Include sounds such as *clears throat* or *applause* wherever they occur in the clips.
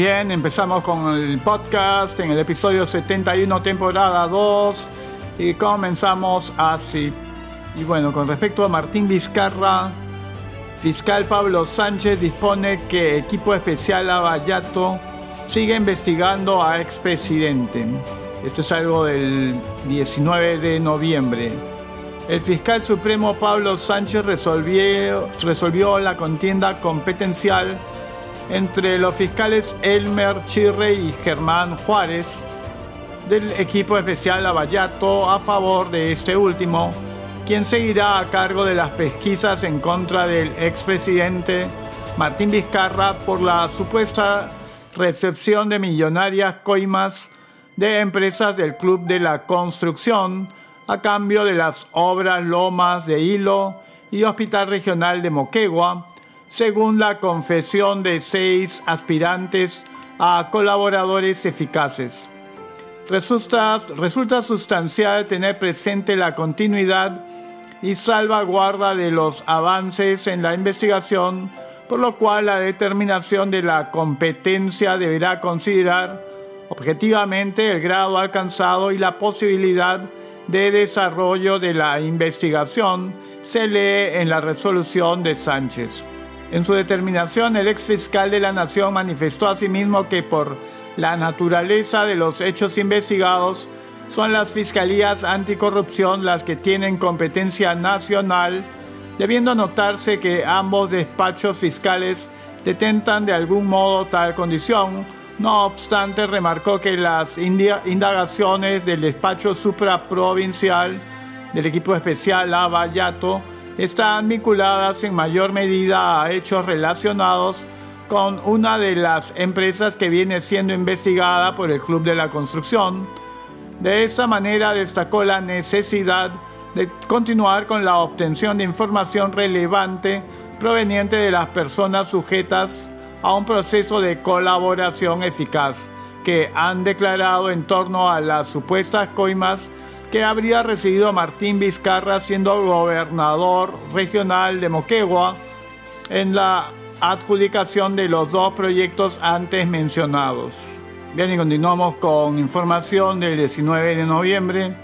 bien, empezamos con el podcast en el episodio 71, temporada 2, y comenzamos así. Y bueno, con respecto a Martín Vizcarra, fiscal Pablo Sánchez dispone que equipo especial Lavallato sigue investigando a expresidente. Esto es algo del 19 de noviembre. El fiscal supremo Pablo Sánchez resolvió, resolvió la contienda competencial entre los fiscales Elmer Chirre y Germán Juárez del equipo especial Lavallato a favor de este último, quien seguirá a cargo de las pesquisas en contra del expresidente Martín Vizcarra por la supuesta recepción de millonarias coimas de empresas del Club de la Construcción a cambio de las obras Lomas de Hilo y Hospital Regional de Moquegua, según la confesión de seis aspirantes a colaboradores eficaces. Resulta, sustancial tener presente la continuidad y salvaguarda de los avances en la investigación, por lo cual la determinación de la competencia deberá considerar objetivamente el grado alcanzado y la posibilidad de desarrollo de la investigación, se lee en la resolución de Sánchez. En su determinación, el ex fiscal de la Nación manifestó asimismo que por la naturaleza de los hechos investigados, son las fiscalías anticorrupción las que tienen competencia nacional, debiendo notarse que ambos despachos fiscales detentan de algún modo tal condición. No obstante, remarcó que las indagaciones del despacho supraprovincial del equipo especial Lavallato están vinculadas en mayor medida a hechos relacionados con una de las empresas que viene siendo investigada por el Club de la Construcción. De esta manera destacó la necesidad de continuar con la obtención de información relevante proveniente de las personas sujetas a un proceso de colaboración eficaz que han declarado en torno a las supuestas coimas que habría recibido Martín Vizcarra siendo gobernador regional de Moquegua en la adjudicación de los dos proyectos antes mencionados. Bien, y continuamos con información del 19 de noviembre.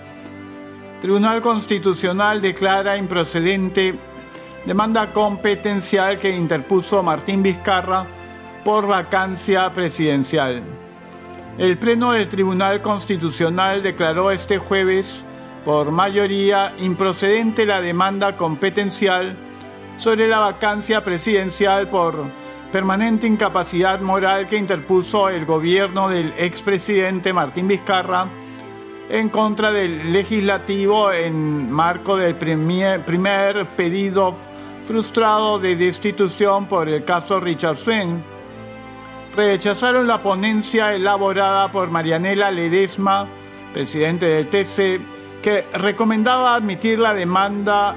Tribunal Constitucional declara improcedente demanda competencial que interpuso Martín Vizcarra por vacancia presidencial. El Pleno del Tribunal Constitucional declaró este jueves por mayoría improcedente la demanda competencial sobre la vacancia presidencial por permanente incapacidad moral que interpuso el gobierno del expresidente Martín Vizcarra en contra del legislativo en marco del primer, pedido frustrado de destitución por el caso Richard Swing rechazaron la ponencia elaborada por Marianela Ledesma, presidente del TC, que recomendaba admitir la demanda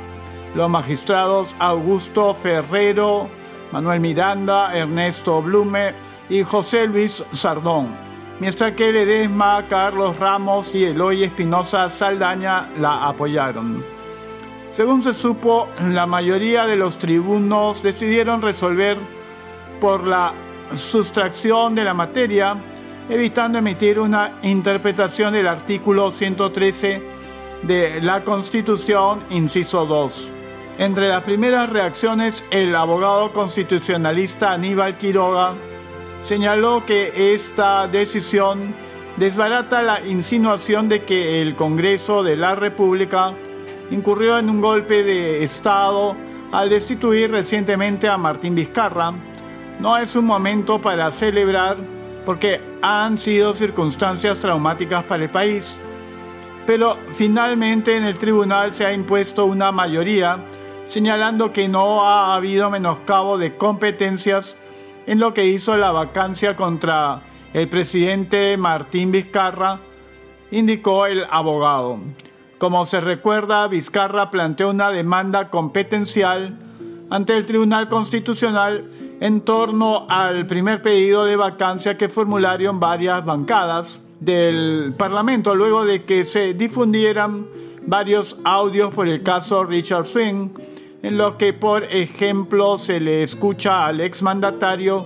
los magistrados Augusto Ferrero, Manuel Miranda, Ernesto Blume y José Luis Sardón, mientras que Ledesma, Carlos Ramos y Eloy Espinosa Saldaña la apoyaron. Según se supo, la mayoría de los tribunos decidieron resolver por la sustracción de la materia, evitando emitir una interpretación del artículo 113 de la Constitución, inciso 2. Entre las primeras reacciones, el abogado constitucionalista Aníbal Quiroga señaló que esta decisión desbarata la insinuación de que el Congreso de la República incurrió en un golpe de Estado al destituir recientemente a Martín Vizcarra, no es un momento para celebrar porque han sido circunstancias traumáticas para el país. Pero finalmente en el tribunal se ha impuesto una mayoría señalando que no ha habido menoscabo de competencias en lo que hizo la vacancia contra el presidente Martín Vizcarra, indicó el abogado. Como se recuerda, Vizcarra planteó una demanda competencial ante el Tribunal Constitucional en torno al primer pedido de vacancia que formularon varias bancadas del Parlamento luego de que se difundieran varios audios por el caso Richard Swing, en los que por ejemplo se le escucha al exmandatario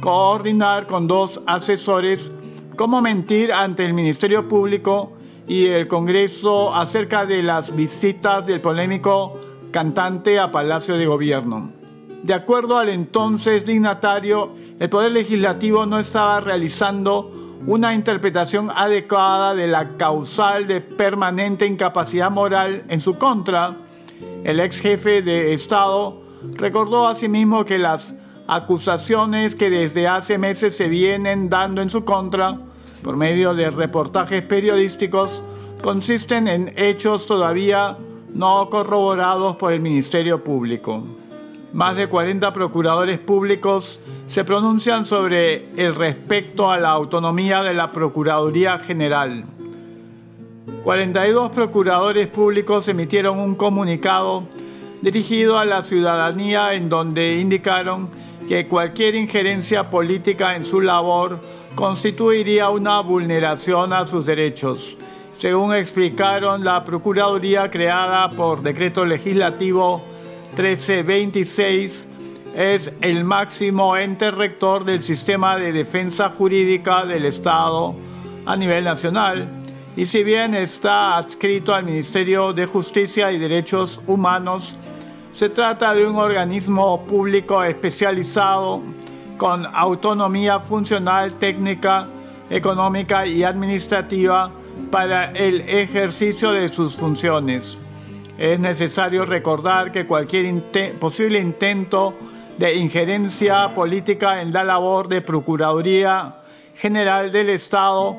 coordinar con dos asesores cómo mentir ante el Ministerio Público y el Congreso acerca de las visitas del polémico cantante a Palacio de Gobierno. De acuerdo al entonces dignatario, el Poder Legislativo no estaba realizando una interpretación adecuada de la causal de permanente incapacidad moral en su contra. El ex jefe de Estado recordó asimismo que las acusaciones que desde hace meses se vienen dando en su contra por medio de reportajes periodísticos consisten en hechos todavía no corroborados por el Ministerio Público. Más de 40 procuradores públicos se pronuncian sobre el respecto a la autonomía de la Procuraduría General. 42 procuradores públicos emitieron un comunicado dirigido a la ciudadanía en donde indicaron que cualquier injerencia política en su labor constituiría una vulneración a sus derechos. Según explicaron, la Procuraduría creada por decreto legislativo 1326 es el máximo ente rector del sistema de defensa jurídica del Estado a nivel nacional y si bien está adscrito al Ministerio de Justicia y Derechos Humanos, se trata de un organismo público especializado con autonomía funcional, técnica, económica y administrativa para el ejercicio de sus funciones. Es necesario recordar que cualquier posible intento de injerencia política en la labor de Procuraduría General del Estado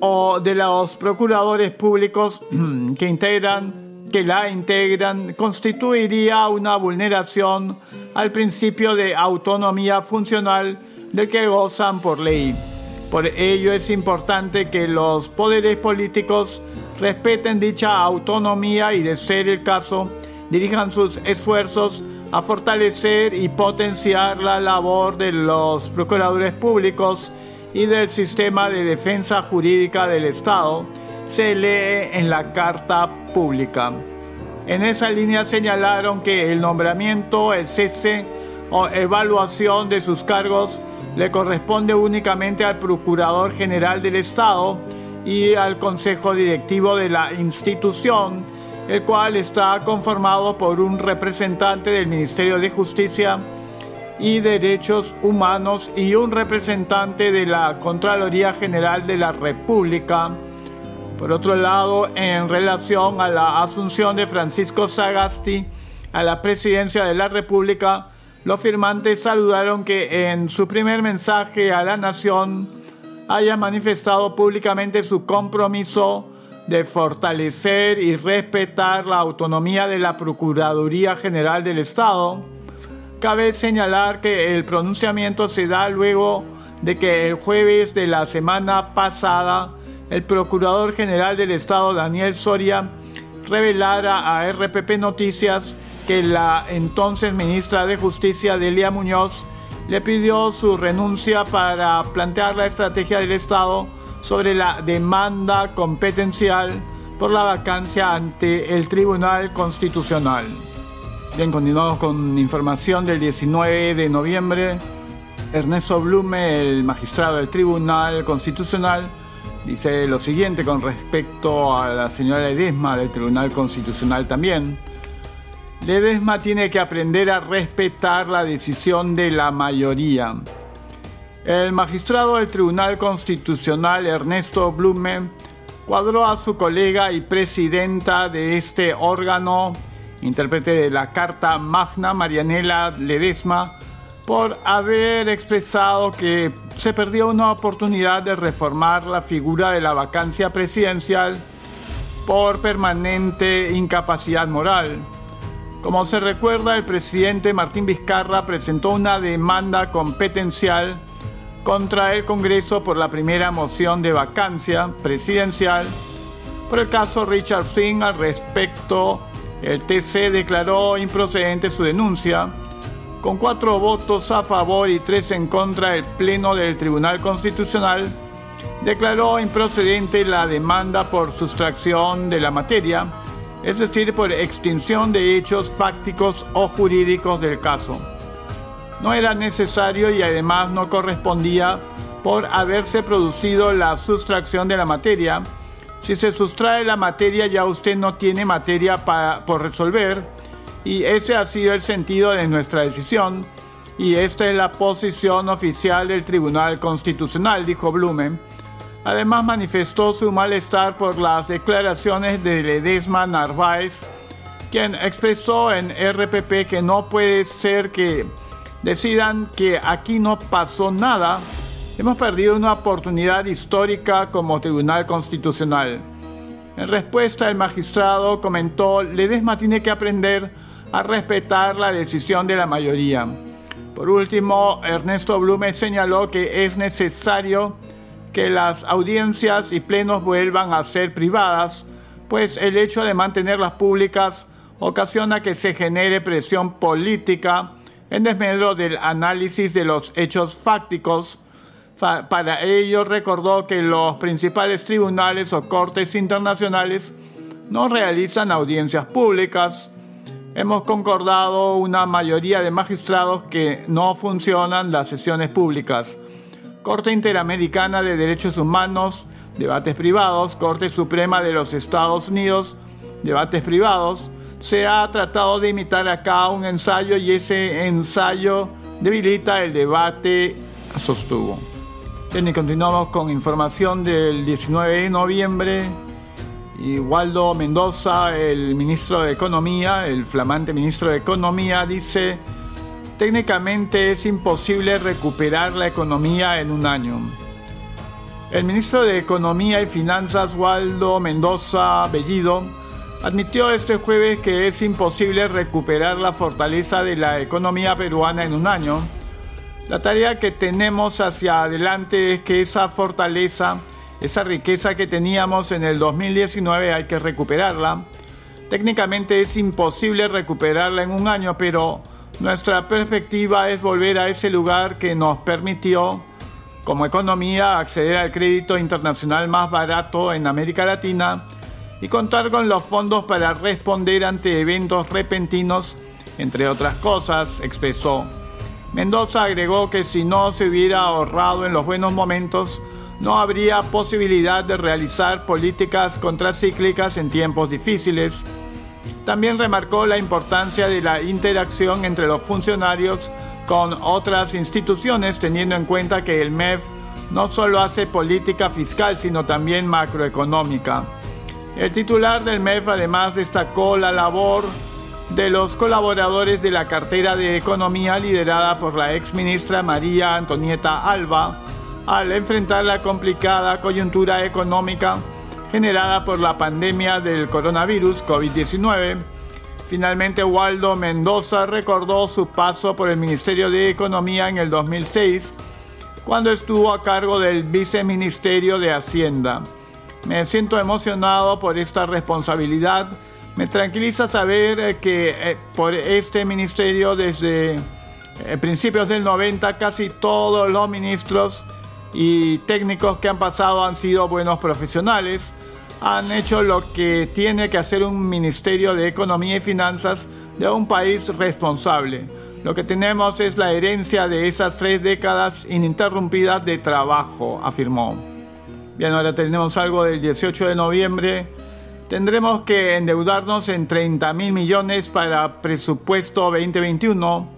o de los procuradores públicos *clears throat* que integran que la integran constituiría una vulneración al principio de autonomía funcional del que gozan por ley. Por ello es importante que los poderes políticos respeten dicha autonomía y, de ser el caso, dirijan sus esfuerzos a fortalecer y potenciar la labor de los procuradores públicos y del sistema de defensa jurídica del Estado, se lee en la Carta Pública. En esa línea señalaron que el nombramiento, el cese o evaluación de sus cargos le corresponde únicamente al Procurador General del Estado y al Consejo Directivo de la institución, el cual está conformado por un representante del Ministerio de Justicia y Derechos Humanos y un representante de la Contraloría General de la República. Por otro lado, en relación a la asunción de Francisco Sagasti a la presidencia de la República, los firmantes saludaron que en su primer mensaje a la nación haya manifestado públicamente su compromiso de fortalecer y respetar la autonomía de la Procuraduría General del Estado. Cabe señalar que el pronunciamiento se da luego de que el jueves de la semana pasada el Procurador General del Estado, Daniel Soria, revelara a RPP Noticias que la entonces ministra de Justicia, Delia Muñoz, le pidió su renuncia para plantear la estrategia del Estado sobre la demanda competencial por la vacancia ante el Tribunal Constitucional. Bien, continuamos con información del 19 de noviembre. Ernesto Blume, el magistrado del Tribunal Constitucional, Dice lo siguiente con respecto a la señora Ledesma del Tribunal Constitucional también. Ledesma tiene que aprender a respetar la decisión de la mayoría. El magistrado del Tribunal Constitucional Ernesto Blume cuadró a su colega y presidenta de este órgano, intérprete de la Carta Magna Marianela Ledesma, por haber expresado que se perdió una oportunidad de reformar la figura de la vacancia presidencial por permanente incapacidad moral. Como se recuerda, el presidente Martín Vizcarra presentó una demanda competencial contra el Congreso por la primera moción de vacancia presidencial. Por el caso Richard Finn al respecto, el TC declaró improcedente su denuncia con cuatro votos a favor y tres en contra, el Pleno del Tribunal Constitucional declaró improcedente la demanda por sustracción de la materia, es decir, por extinción de hechos fácticos o jurídicos del caso. no era necesario y además no correspondía por haberse producido la sustracción de la materia. Si se sustrae la materia ya usted no tiene materia por resolver y ese ha sido el sentido de nuestra decisión y esta es la posición oficial del Tribunal Constitucional, dijo Blumen. Además manifestó su malestar por las declaraciones de Ledesma Narváez, quien expresó en RPP que no puede ser que decidan que aquí no pasó nada. Hemos perdido una oportunidad histórica como Tribunal Constitucional. En respuesta, el magistrado comentó, Ledesma tiene que aprender a respetar la decisión de la mayoría. Por último, Ernesto Blume señaló que es necesario que las audiencias y plenos vuelvan a ser privadas, pues el hecho de mantenerlas públicas ocasiona que se genere presión política en desmedro del análisis de los hechos fácticos. Para ello recordó que los principales tribunales o cortes internacionales no realizan audiencias públicas, Hemos concordado una mayoría de magistrados que no funcionan las sesiones públicas. Corte Interamericana de Derechos Humanos, debates privados, Corte Suprema de los Estados Unidos, debates privados. Se ha tratado de imitar acá un ensayo y ese ensayo debilita el debate, sostuvo. Bien, y continuamos con información del 19 de noviembre y Waldo Mendoza, el ministro de Economía, el flamante ministro de Economía, dice, técnicamente es imposible recuperar la economía en un año. El ministro de Economía y Finanzas, Waldo Mendoza Bellido, admitió este jueves que es imposible recuperar la fortaleza de la economía peruana en un año. La tarea que tenemos hacia adelante es que esa fortaleza esa riqueza que teníamos en el 2019 hay que recuperarla. Técnicamente es imposible recuperarla en un año, pero nuestra perspectiva es volver a ese lugar que nos permitió, como economía, acceder al crédito internacional más barato en América Latina y contar con los fondos para responder ante eventos repentinos, entre otras cosas, expresó. Mendoza agregó que si no se hubiera ahorrado en los buenos momentos, no habría posibilidad de realizar políticas contracíclicas en tiempos difíciles. También remarcó la importancia de la interacción entre los funcionarios con otras instituciones, teniendo en cuenta que el MEF no solo hace política fiscal, sino también macroeconómica. El titular del MEF además destacó la labor de los colaboradores de la cartera de Economía liderada por la ex ministra María Antonieta Alba, al enfrentar la complicada coyuntura económica generada por la pandemia del coronavirus COVID-19. Finalmente, Waldo Mendoza recordó su paso por el Ministerio de Economía en el 2006, cuando estuvo a cargo del Viceministerio de Hacienda. Me siento emocionado por esta responsabilidad. Me tranquiliza saber eh, que eh, por este ministerio desde eh, principios del 90 casi todos los ministros y técnicos que han pasado han sido buenos profesionales, han hecho lo que tiene que hacer un Ministerio de Economía y Finanzas de un país responsable. Lo que tenemos es la herencia de esas tres décadas ininterrumpidas de trabajo, afirmó. Bien, ahora tenemos algo del 18 de noviembre. Tendremos que endeudarnos en 30 mil millones para presupuesto 2021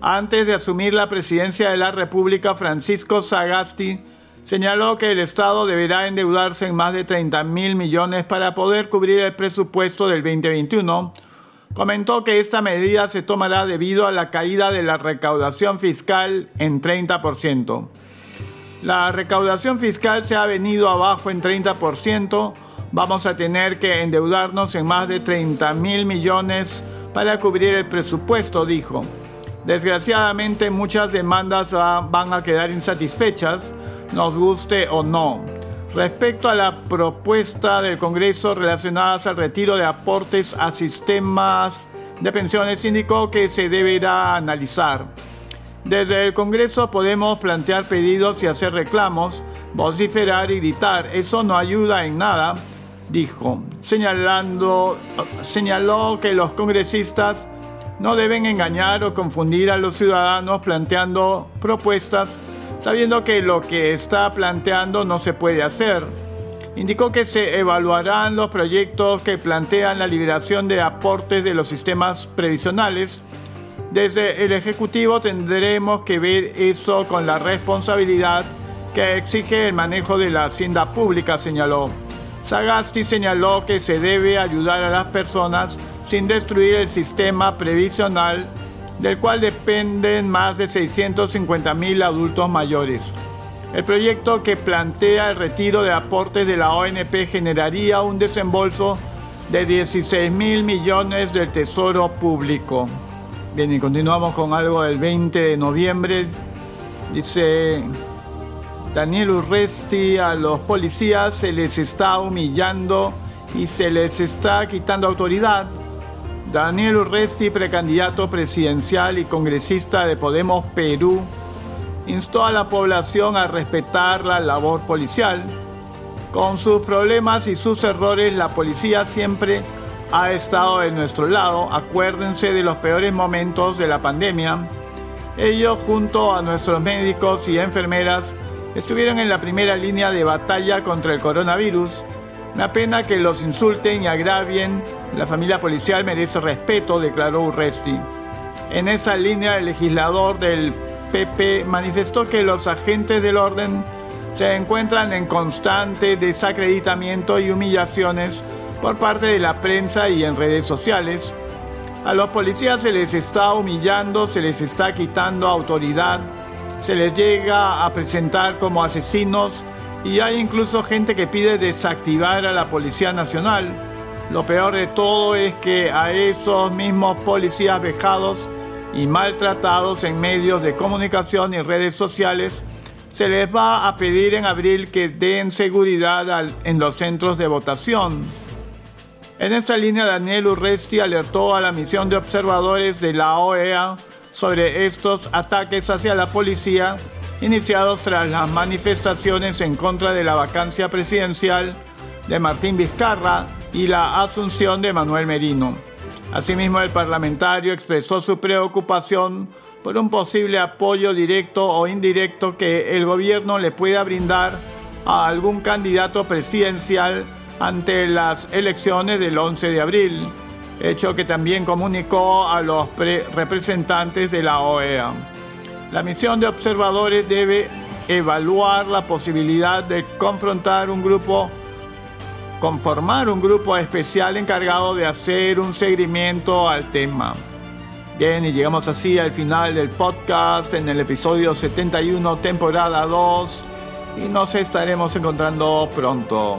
antes de asumir la presidencia de la República, Francisco Sagasti señaló que el Estado deberá endeudarse en más de 30 mil millones para poder cubrir el presupuesto del 2021. Comentó que esta medida se tomará debido a la caída de la recaudación fiscal en 30%. La recaudación fiscal se ha venido abajo en 30%. Vamos a tener que endeudarnos en más de 30 mil millones para cubrir el presupuesto, dijo. Desgraciadamente muchas demandas van a quedar insatisfechas, nos guste o no. Respecto a la propuesta del Congreso relacionadas al retiro de aportes a sistemas de pensiones, indicó que se deberá analizar. Desde el Congreso podemos plantear pedidos y hacer reclamos, vociferar y gritar. Eso no ayuda en nada, dijo, señalando, señaló que los congresistas no deben engañar o confundir a los ciudadanos planteando propuestas sabiendo que lo que está planteando no se puede hacer. Indicó que se evaluarán los proyectos que plantean la liberación de aportes de los sistemas previsionales. Desde el Ejecutivo tendremos que ver eso con la responsabilidad que exige el manejo de la hacienda pública, señaló. Sagasti señaló que se debe ayudar a las personas sin destruir el sistema previsional del cual dependen más de 650.000 adultos mayores. El proyecto que plantea el retiro de aportes de la ONP generaría un desembolso de 16 mil millones del Tesoro Público. Bien, y continuamos con algo del 20 de noviembre. Dice Daniel Urresti, a los policías se les está humillando y se les está quitando autoridad Daniel Urresti, precandidato presidencial y congresista de Podemos Perú, instó a la población a respetar la labor policial. Con sus problemas y sus errores, la policía siempre ha estado de nuestro lado. Acuérdense de los peores momentos de la pandemia. Ellos, junto a nuestros médicos y enfermeras, estuvieron en la primera línea de batalla contra el coronavirus una pena que los insulten y agravien. La familia policial merece respeto, declaró Urresti. En esa línea, el legislador del PP manifestó que los agentes del orden se encuentran en constante desacreditamiento y humillaciones por parte de la prensa y en redes sociales. A los policías se les está humillando, se les está quitando autoridad, se les llega a presentar como asesinos y hay incluso gente que pide desactivar a la Policía Nacional. Lo peor de todo es que a esos mismos policías vejados y maltratados en medios de comunicación y redes sociales se les va a pedir en abril que den seguridad en los centros de votación. En esa línea, Daniel Urresti alertó a la misión de observadores de la OEA sobre estos ataques hacia la policía iniciados tras las manifestaciones en contra de la vacancia presidencial de Martín Vizcarra y la asunción de Manuel Merino. Asimismo, el parlamentario expresó su preocupación por un posible apoyo directo o indirecto que el gobierno le pueda brindar a algún candidato presidencial ante las elecciones del 11 de abril, hecho que también comunicó a los representantes de la OEA. La misión de observadores debe evaluar la posibilidad de confrontar un grupo, conformar un grupo especial encargado de hacer un seguimiento al tema. Bien, y llegamos así al final del podcast en el episodio 71, temporada 2, y nos estaremos encontrando pronto.